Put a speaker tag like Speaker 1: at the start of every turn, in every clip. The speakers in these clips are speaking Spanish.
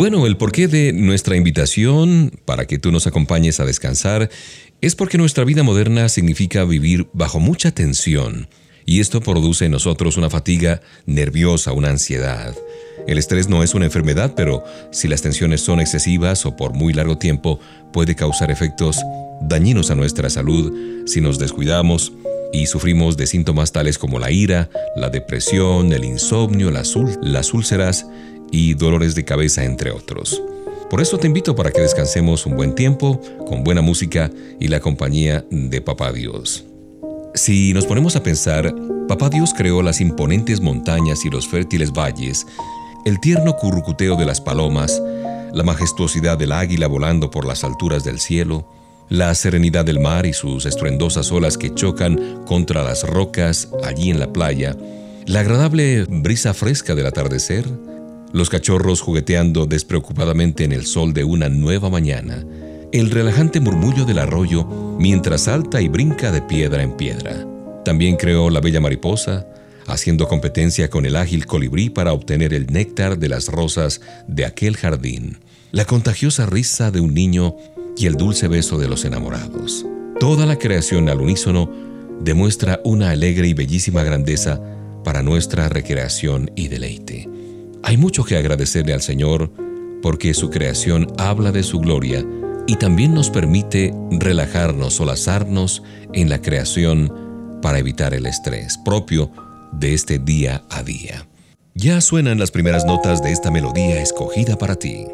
Speaker 1: Bueno, el porqué de nuestra invitación para que tú nos acompañes a descansar es porque nuestra vida moderna significa vivir bajo mucha tensión y esto produce en nosotros una fatiga nerviosa, una ansiedad. El estrés no es una enfermedad, pero si las tensiones son excesivas o por muy largo tiempo, puede causar efectos dañinos a nuestra salud si nos descuidamos y sufrimos de síntomas tales como la ira, la depresión, el insomnio, las, úlceras y dolores de cabeza, entre otros. Por eso te invito para que descansemos un buen tiempo con buena música y la compañía de Papá Dios. Si nos ponemos a pensar, Papá Dios creó las imponentes montañas y los fértiles valles, el tierno currucuteo de las palomas, la majestuosidad del águila volando por las alturas del cielo, la serenidad del mar y sus estruendosas olas que chocan contra las rocas allí en la playa, la agradable brisa fresca del atardecer, los cachorros jugueteando despreocupadamente en el sol de una nueva mañana, el relajante murmullo del arroyo mientras salta y brinca de piedra en piedra. También creó la bella mariposa, haciendo competencia con el ágil colibrí para obtener el néctar de las rosas de aquel jardín, la contagiosa risa de un niño y el dulce beso de los enamorados. Toda la creación al unísono demuestra una alegre y bellísima grandeza para nuestra recreación y deleite. Hay mucho que agradecerle al Señor porque su creación habla de su gloria y también nos permite relajarnos o lazarnos en la creación para evitar el estrés propio de este día a día. Ya suenan las primeras notas de esta melodía escogida para ti.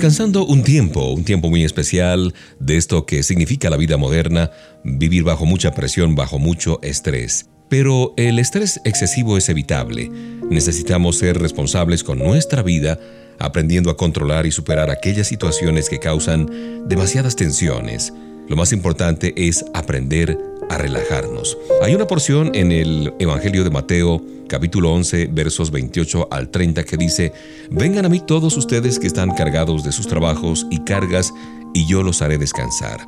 Speaker 1: Descansando un tiempo, un tiempo muy especial de esto que significa la vida moderna, vivir bajo mucha presión, bajo mucho estrés. Pero el estrés excesivo es evitable. Necesitamos ser responsables con nuestra vida, aprendiendo a controlar y superar aquellas situaciones que causan demasiadas tensiones. Lo más importante es aprender a relajarnos. Hay una porción en el Evangelio de Mateo, capítulo 11, versos 28 al 30, que dice, Vengan a mí todos ustedes que están cargados de sus trabajos y cargas, y yo los haré descansar.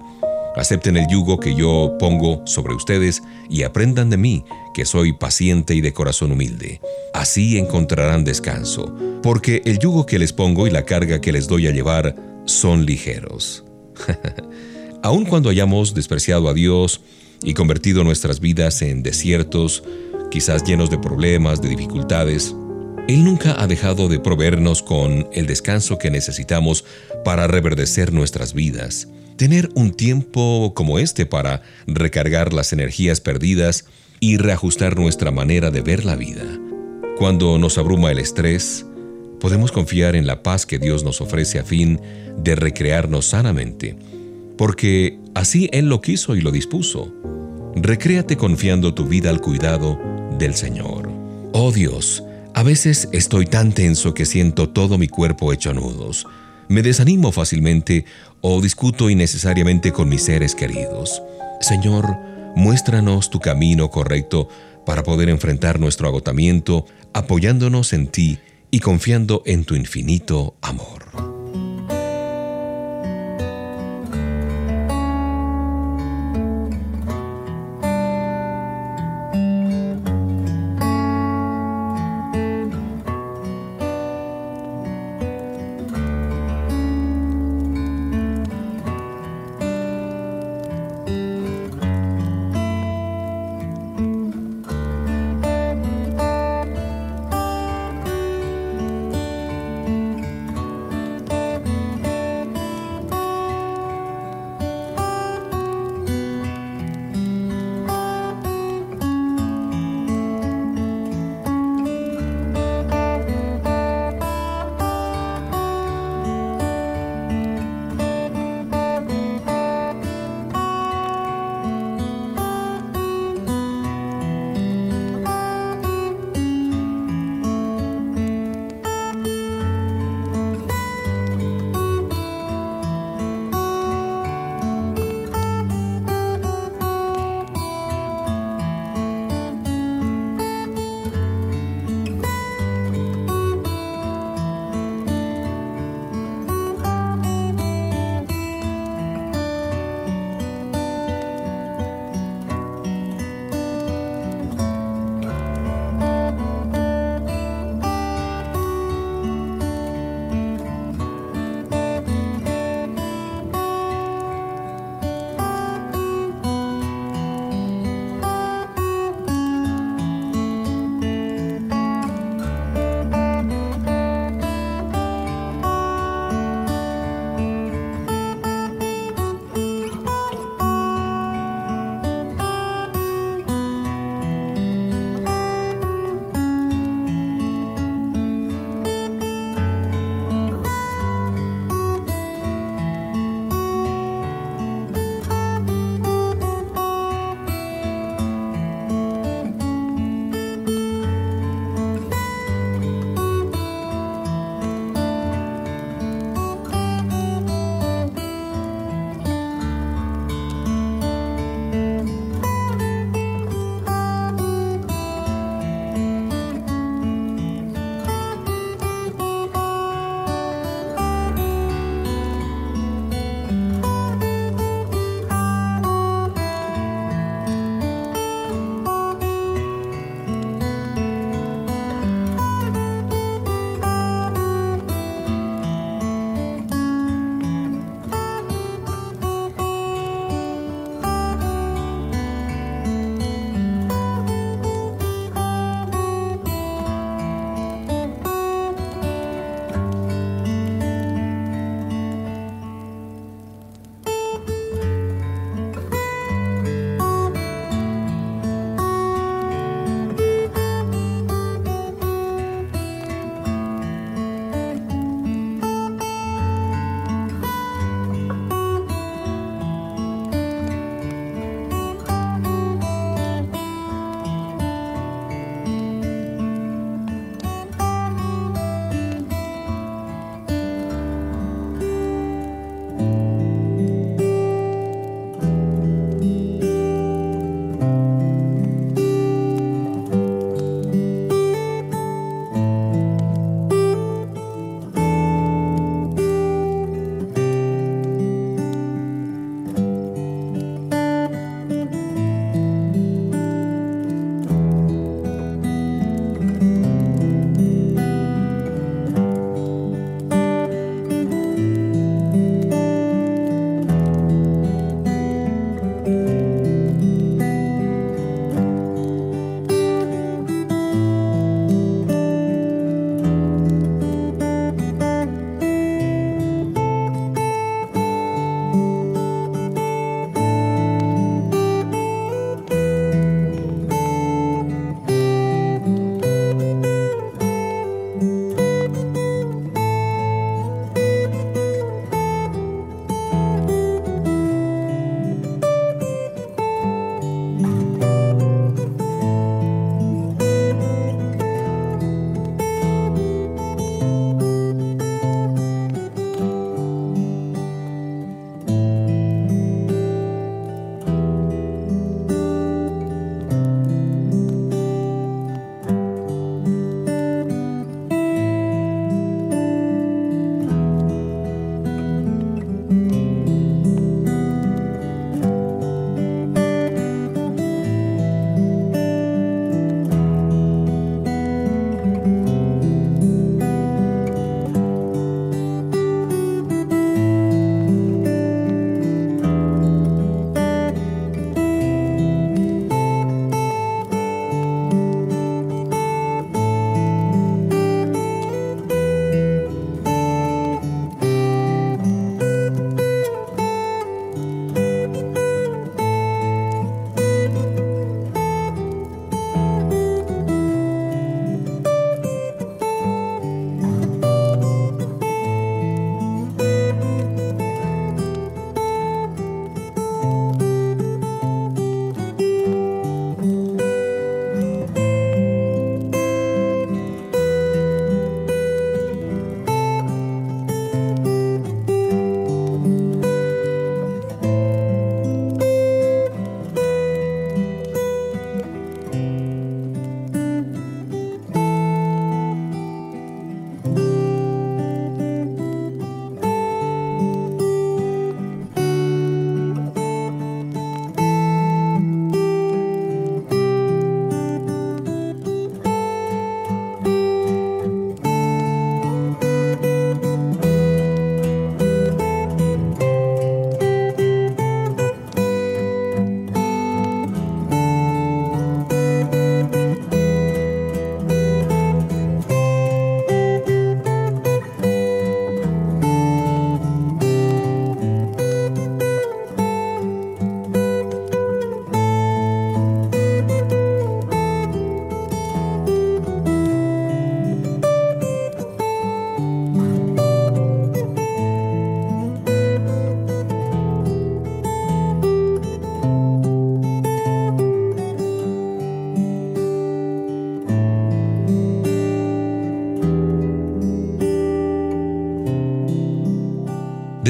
Speaker 1: Acepten el yugo que yo pongo sobre ustedes y aprendan de mí, que soy paciente y de corazón humilde. Así encontrarán descanso, porque el yugo que les pongo y la carga que les doy a llevar son ligeros. Aun cuando hayamos despreciado a Dios y convertido nuestras vidas en desiertos, quizás llenos de problemas, de dificultades, Él nunca ha dejado de proveernos con el descanso que necesitamos para reverdecer nuestras vidas. Tener un tiempo como este para recargar las energías perdidas y reajustar nuestra manera de ver la vida. Cuando nos abruma el estrés, podemos confiar en la paz que Dios nos ofrece a fin de recrearnos sanamente, porque así Él lo quiso y lo dispuso. Recréate confiando tu vida al cuidado del Señor. Oh Dios, a veces estoy tan tenso que siento todo mi cuerpo hecho nudos. Me desanimo fácilmente o discuto innecesariamente con mis seres queridos. Señor, muéstranos tu camino correcto para poder enfrentar nuestro agotamiento, apoyándonos en ti y confiando en tu infinito amor.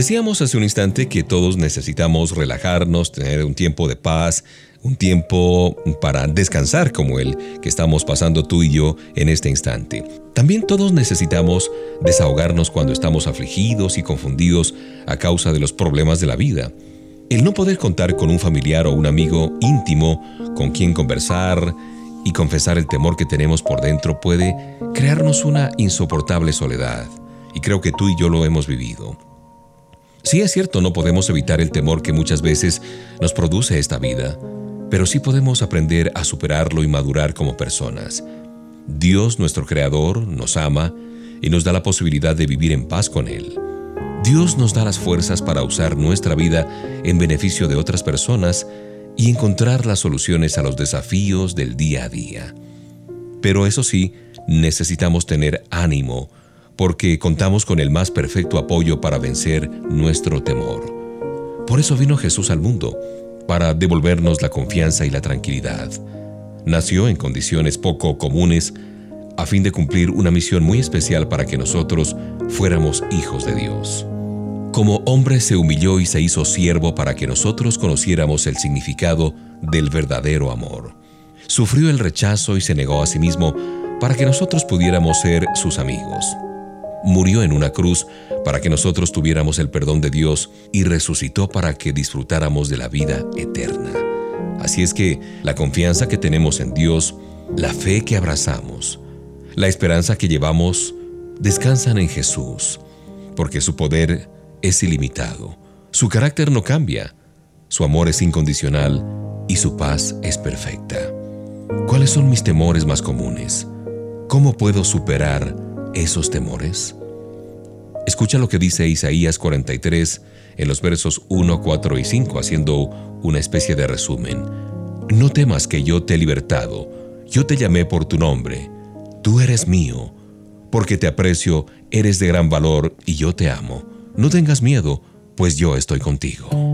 Speaker 1: Decíamos hace un instante que todos necesitamos relajarnos, tener un tiempo de paz, un tiempo para descansar como el que estamos pasando tú y yo en este instante. También todos necesitamos desahogarnos cuando estamos afligidos y confundidos a causa de los problemas de la vida. El no poder contar con un familiar o un amigo íntimo con quien conversar y confesar el temor que tenemos por dentro puede crearnos una insoportable soledad. Y creo que tú y yo lo hemos vivido. Sí es cierto, no podemos evitar el temor que muchas veces nos produce esta vida, pero sí podemos aprender a superarlo y madurar como personas. Dios, nuestro Creador, nos ama y nos da la posibilidad de vivir en paz con Él. Dios nos da las fuerzas para usar nuestra vida en beneficio de otras personas y encontrar las soluciones a los desafíos del día a día. Pero eso sí, necesitamos tener ánimo, porque contamos con el más perfecto apoyo para vencer nuestro temor. Por eso vino Jesús al mundo, para devolvernos la confianza y la tranquilidad. Nació en condiciones poco comunes a fin de cumplir una misión muy especial para que nosotros fuéramos hijos de Dios. Como hombre se humilló y se hizo siervo para que nosotros conociéramos el significado del verdadero amor. Sufrió el rechazo y se negó a sí mismo para que nosotros pudiéramos ser sus amigos. Murió en una cruz para que nosotros tuviéramos el perdón de Dios y resucitó para que disfrutáramos de la vida eterna. Así es que la confianza que tenemos en Dios, la fe que abrazamos, la esperanza que llevamos, descansan en Jesús, porque su poder es ilimitado, su carácter no cambia, su amor es incondicional y su paz es perfecta. ¿Cuáles son mis temores más comunes? ¿Cómo puedo superar esos temores? Escucha lo que dice Isaías 43 en los versos 1, 4 y 5, haciendo una especie de resumen. No temas que yo te he libertado, yo te llamé por tu nombre, tú eres mío, porque te aprecio, eres de gran valor y yo te amo. No tengas miedo, pues yo estoy contigo.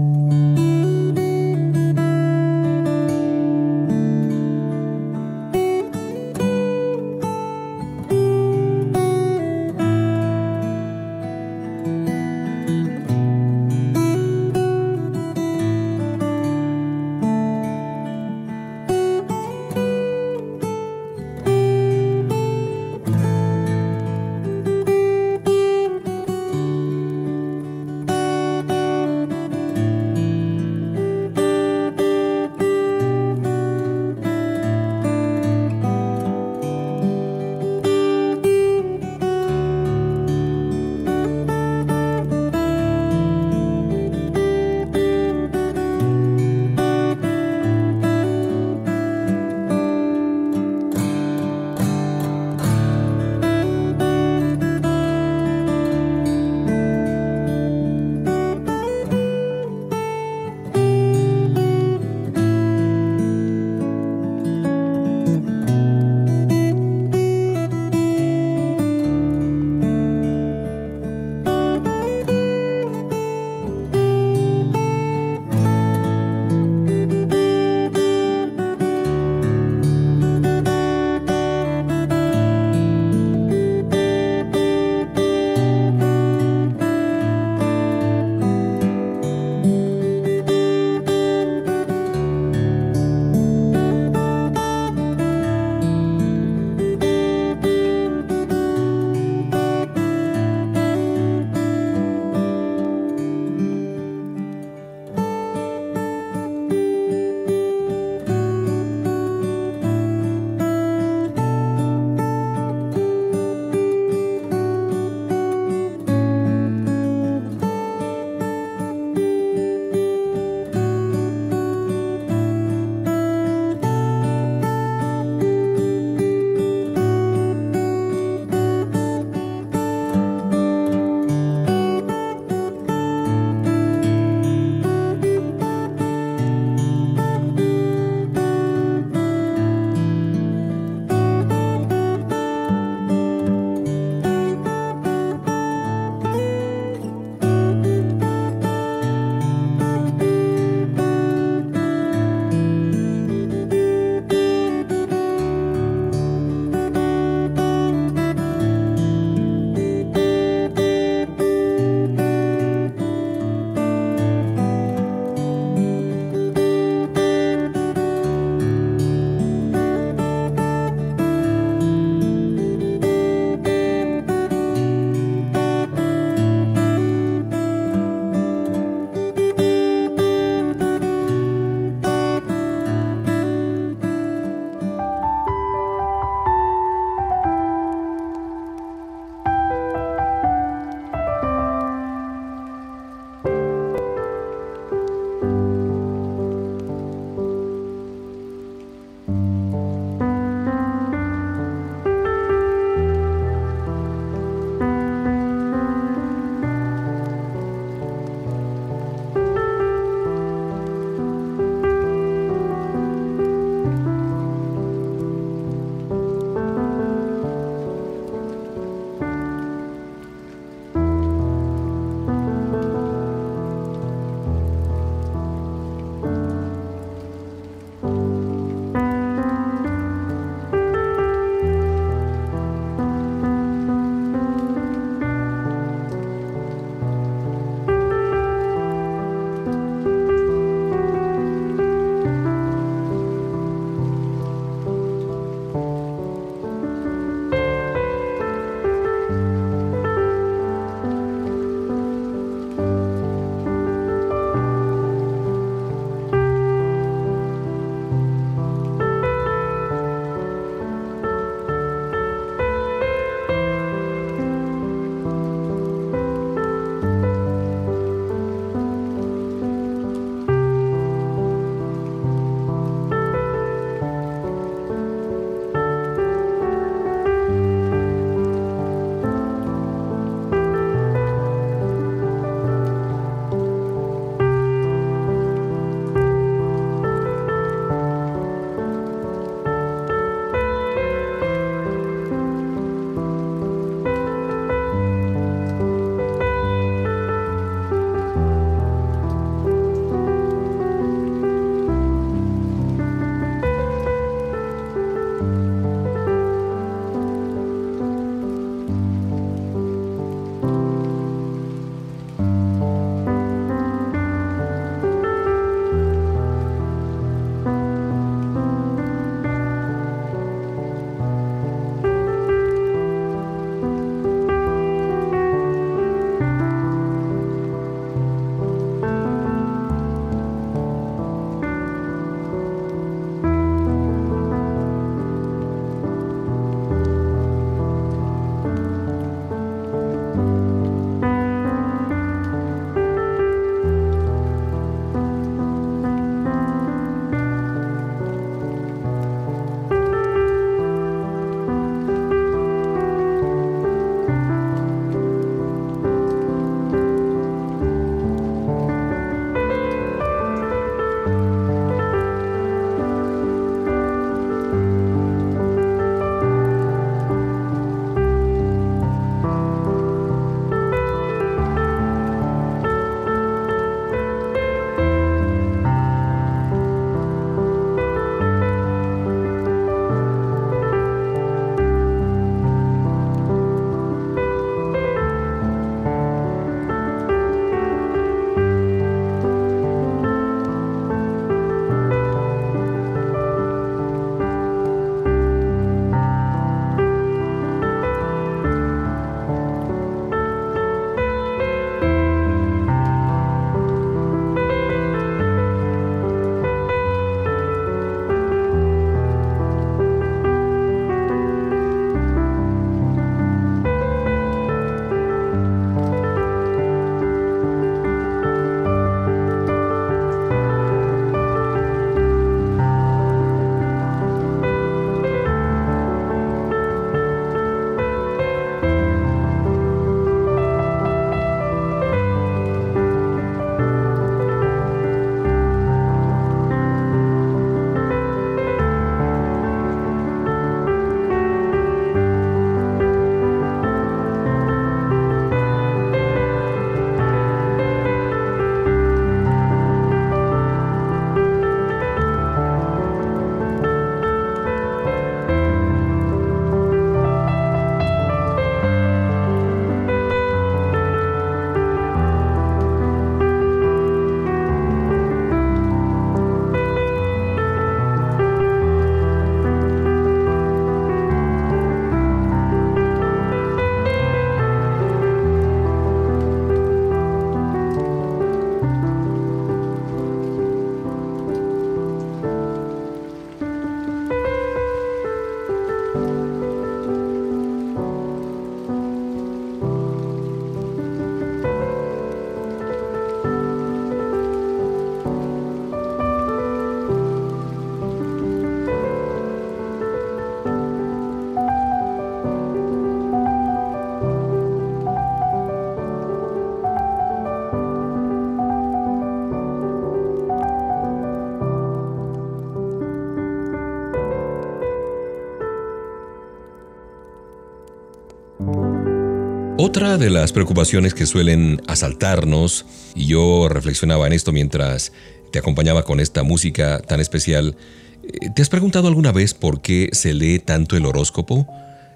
Speaker 1: Otra de las preocupaciones que suelen asaltarnos, y yo reflexionaba en esto mientras te acompañaba con esta música tan especial, eh, ¿te has preguntado alguna vez por qué se lee tanto el horóscopo?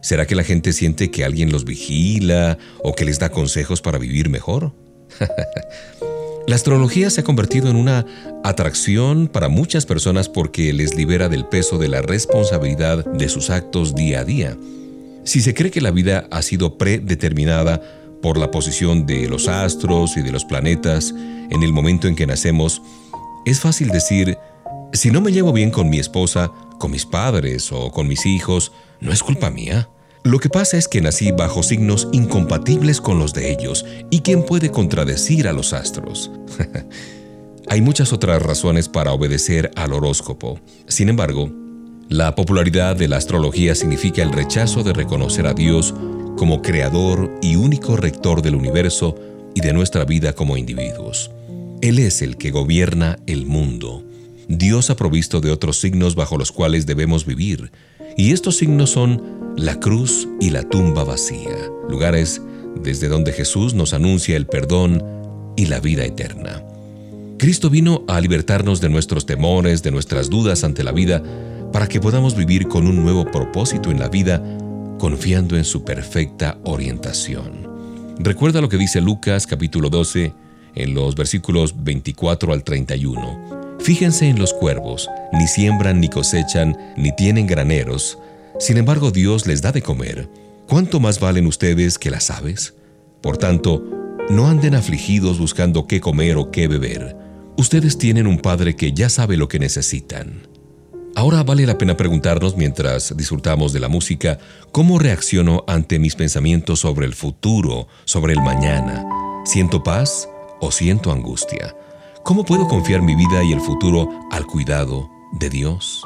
Speaker 1: ¿Será que la gente siente que alguien los vigila o que les da consejos para vivir mejor? la astrología se ha convertido en una atracción para muchas personas porque les libera del peso de la responsabilidad de sus actos día a día. Si se cree que la vida ha sido predeterminada por la posición de los astros y de los planetas en el momento en que nacemos, es fácil decir, si no me llevo bien con mi esposa, con mis padres o con mis hijos, no es culpa mía. Lo que pasa es que nací bajo signos incompatibles con los de ellos, y quién puede contradecir a los astros. Hay muchas otras razones para obedecer al horóscopo. Sin embargo, la popularidad de la astrología significa el rechazo de reconocer a Dios como creador y único rector del universo y de nuestra vida como individuos. Él es el que gobierna el mundo. Dios ha provisto de otros signos bajo los cuales debemos vivir, y estos signos son la cruz y la tumba vacía, lugares desde donde Jesús nos anuncia el perdón y la vida eterna. Cristo vino a libertarnos de nuestros temores, de nuestras dudas ante la vida, para que podamos vivir con un nuevo propósito en la vida, confiando en su perfecta orientación. Recuerda lo que dice Lucas capítulo 12 en los versículos 24 al 31. Fíjense en los cuervos, ni siembran ni cosechan, ni tienen graneros, sin embargo Dios les da de comer. ¿Cuánto más valen ustedes que las aves? Por tanto, no anden afligidos buscando qué comer o qué beber. Ustedes tienen un Padre que ya sabe lo que necesitan. Ahora vale la pena preguntarnos mientras disfrutamos de la música, ¿cómo reacciono ante mis pensamientos sobre el futuro, sobre el mañana? ¿Siento paz o siento angustia? ¿Cómo puedo confiar mi vida y el futuro al cuidado de Dios?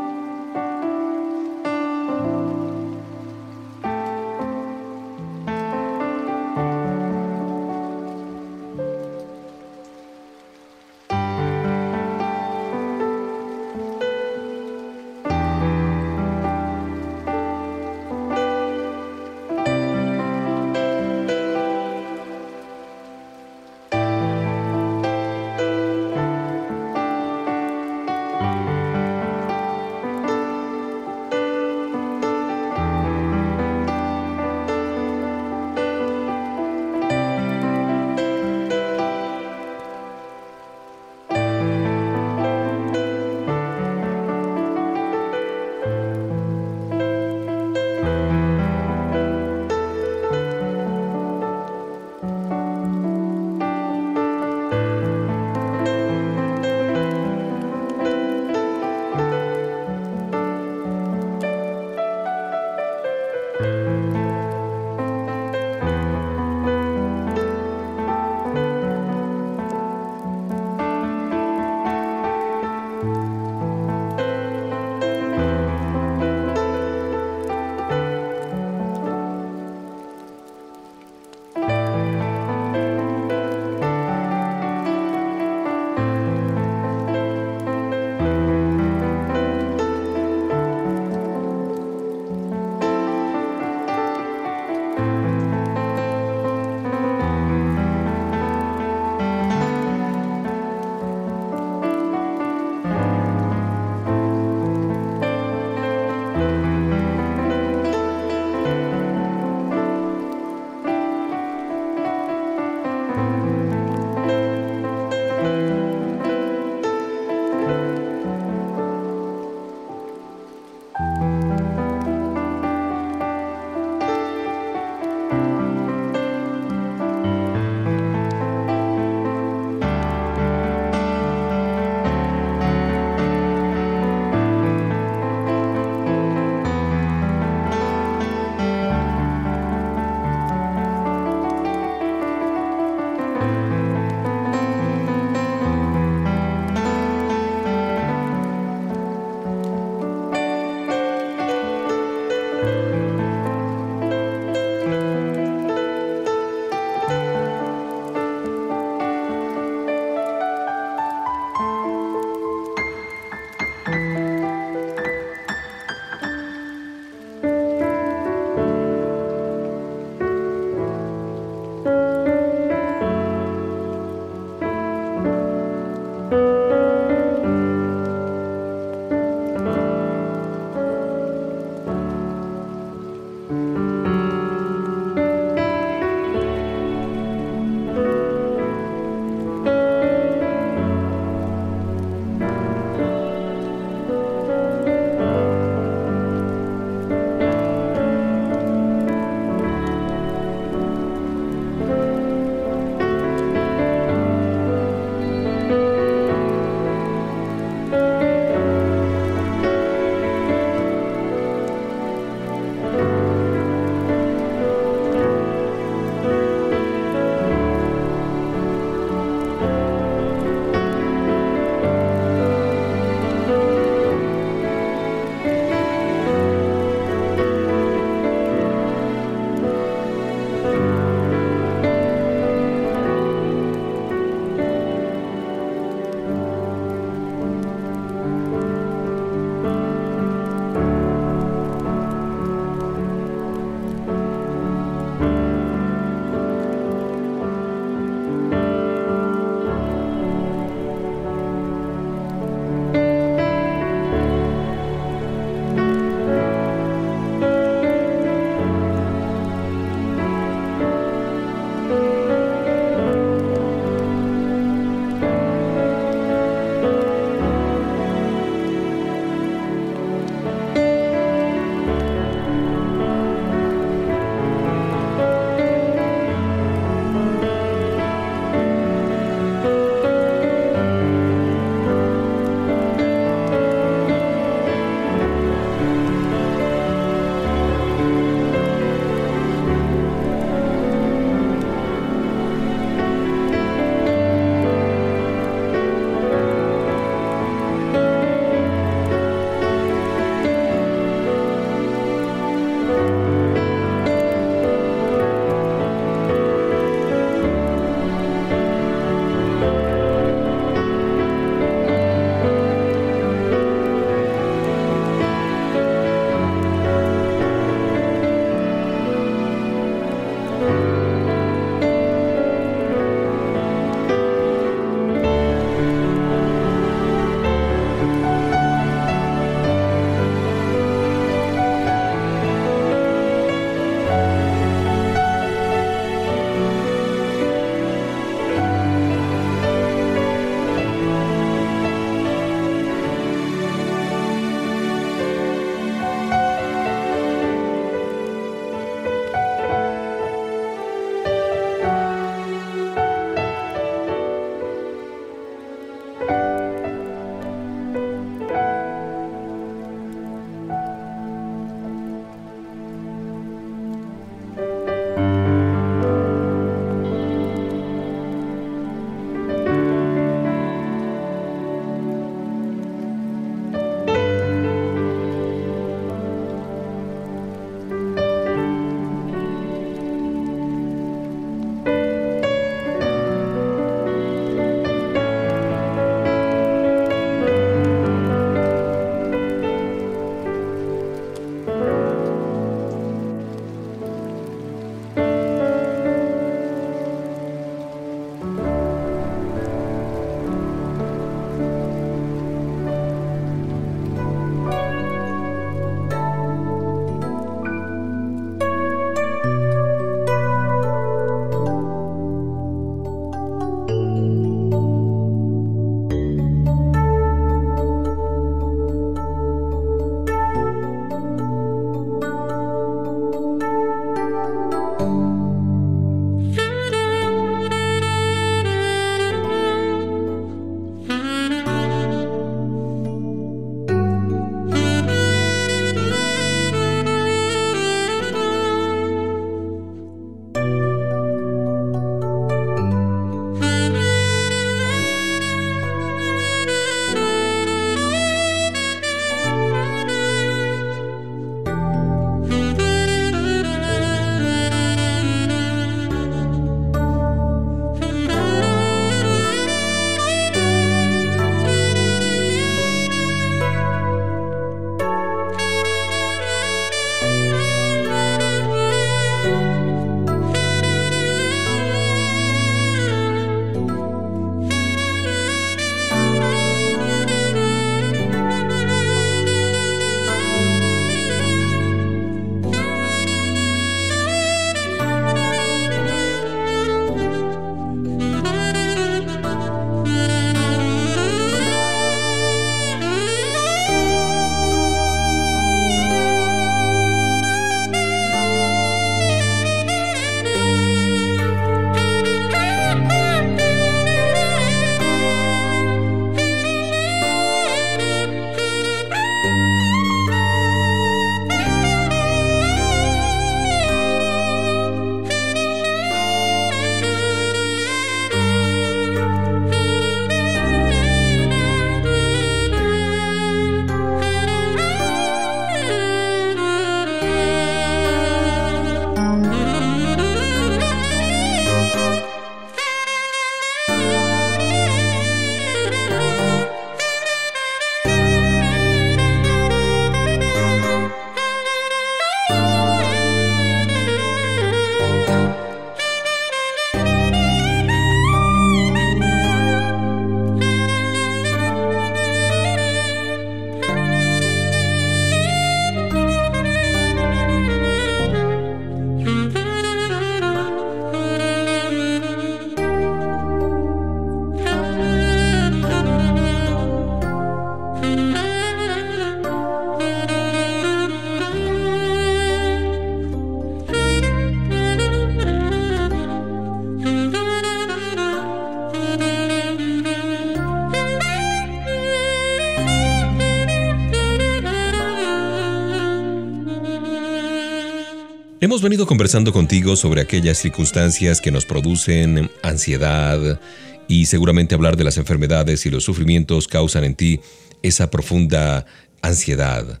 Speaker 1: Hemos venido conversando contigo sobre aquellas circunstancias que nos producen ansiedad y seguramente hablar de las enfermedades y los sufrimientos causan en ti esa profunda ansiedad.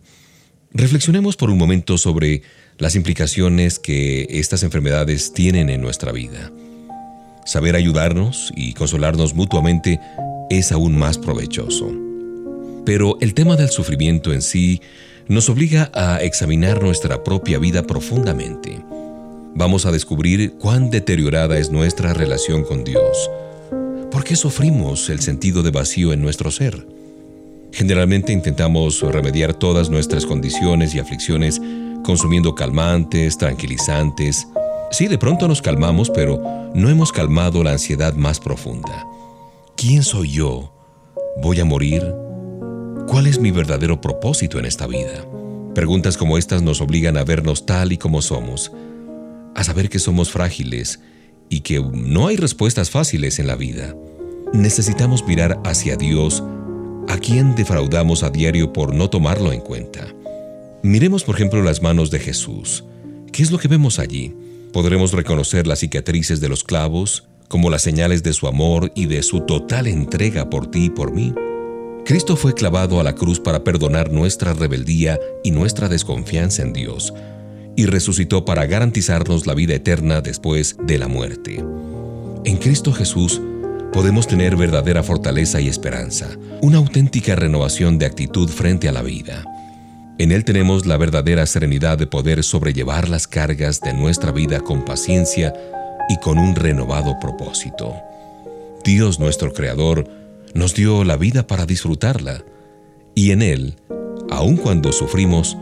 Speaker 1: Reflexionemos por un momento sobre las implicaciones que estas enfermedades tienen en nuestra vida. Saber ayudarnos y consolarnos mutuamente es aún más provechoso. Pero el tema del sufrimiento en sí nos obliga a examinar nuestra propia vida profundamente. Vamos a descubrir cuán deteriorada es nuestra relación con Dios. ¿Por qué sufrimos el sentido de vacío en nuestro ser? Generalmente intentamos remediar todas nuestras condiciones y aflicciones consumiendo calmantes, tranquilizantes. Sí, de pronto nos calmamos, pero no hemos calmado la ansiedad más profunda. ¿Quién soy yo? ¿Voy a morir? ¿Cuál es mi verdadero propósito en esta vida? Preguntas como estas nos obligan a vernos tal y como somos, a saber que somos frágiles y que no hay respuestas fáciles en la vida. Necesitamos mirar hacia Dios, a quien defraudamos a diario por no tomarlo en cuenta. Miremos por ejemplo las manos de Jesús. ¿Qué es lo que vemos allí? Podremos reconocer las cicatrices de los clavos como las señales de su amor y de su total entrega por ti y por mí. Cristo fue clavado a la cruz para perdonar nuestra rebeldía y nuestra desconfianza en Dios, y resucitó para garantizarnos la vida eterna después de la muerte. En Cristo Jesús podemos tener verdadera fortaleza y esperanza, una auténtica renovación de actitud frente a la vida. En Él tenemos la verdadera serenidad de poder sobrellevar las cargas de nuestra vida con paciencia y con un renovado propósito. Dios nuestro Creador nos dio la vida para disfrutarla, y en Él, aun cuando sufrimos,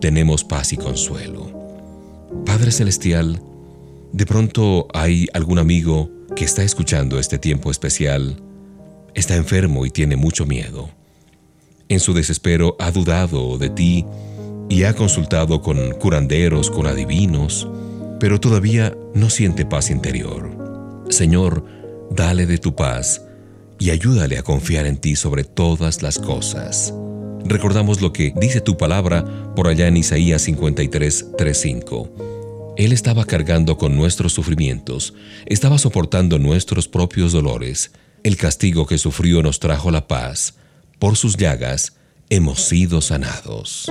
Speaker 1: tenemos paz y consuelo. Padre Celestial, de pronto hay algún amigo que está escuchando este tiempo especial, está enfermo y tiene mucho miedo. En su desespero ha dudado de ti y ha consultado con curanderos, con adivinos, pero todavía no siente paz interior. Señor, dale de tu paz y ayúdale a confiar en ti sobre todas las cosas. Recordamos lo que dice tu palabra por allá en Isaías 53, 5. Él estaba cargando con nuestros sufrimientos, estaba soportando nuestros propios dolores. El castigo que sufrió nos trajo la paz. Por sus llagas hemos sido sanados.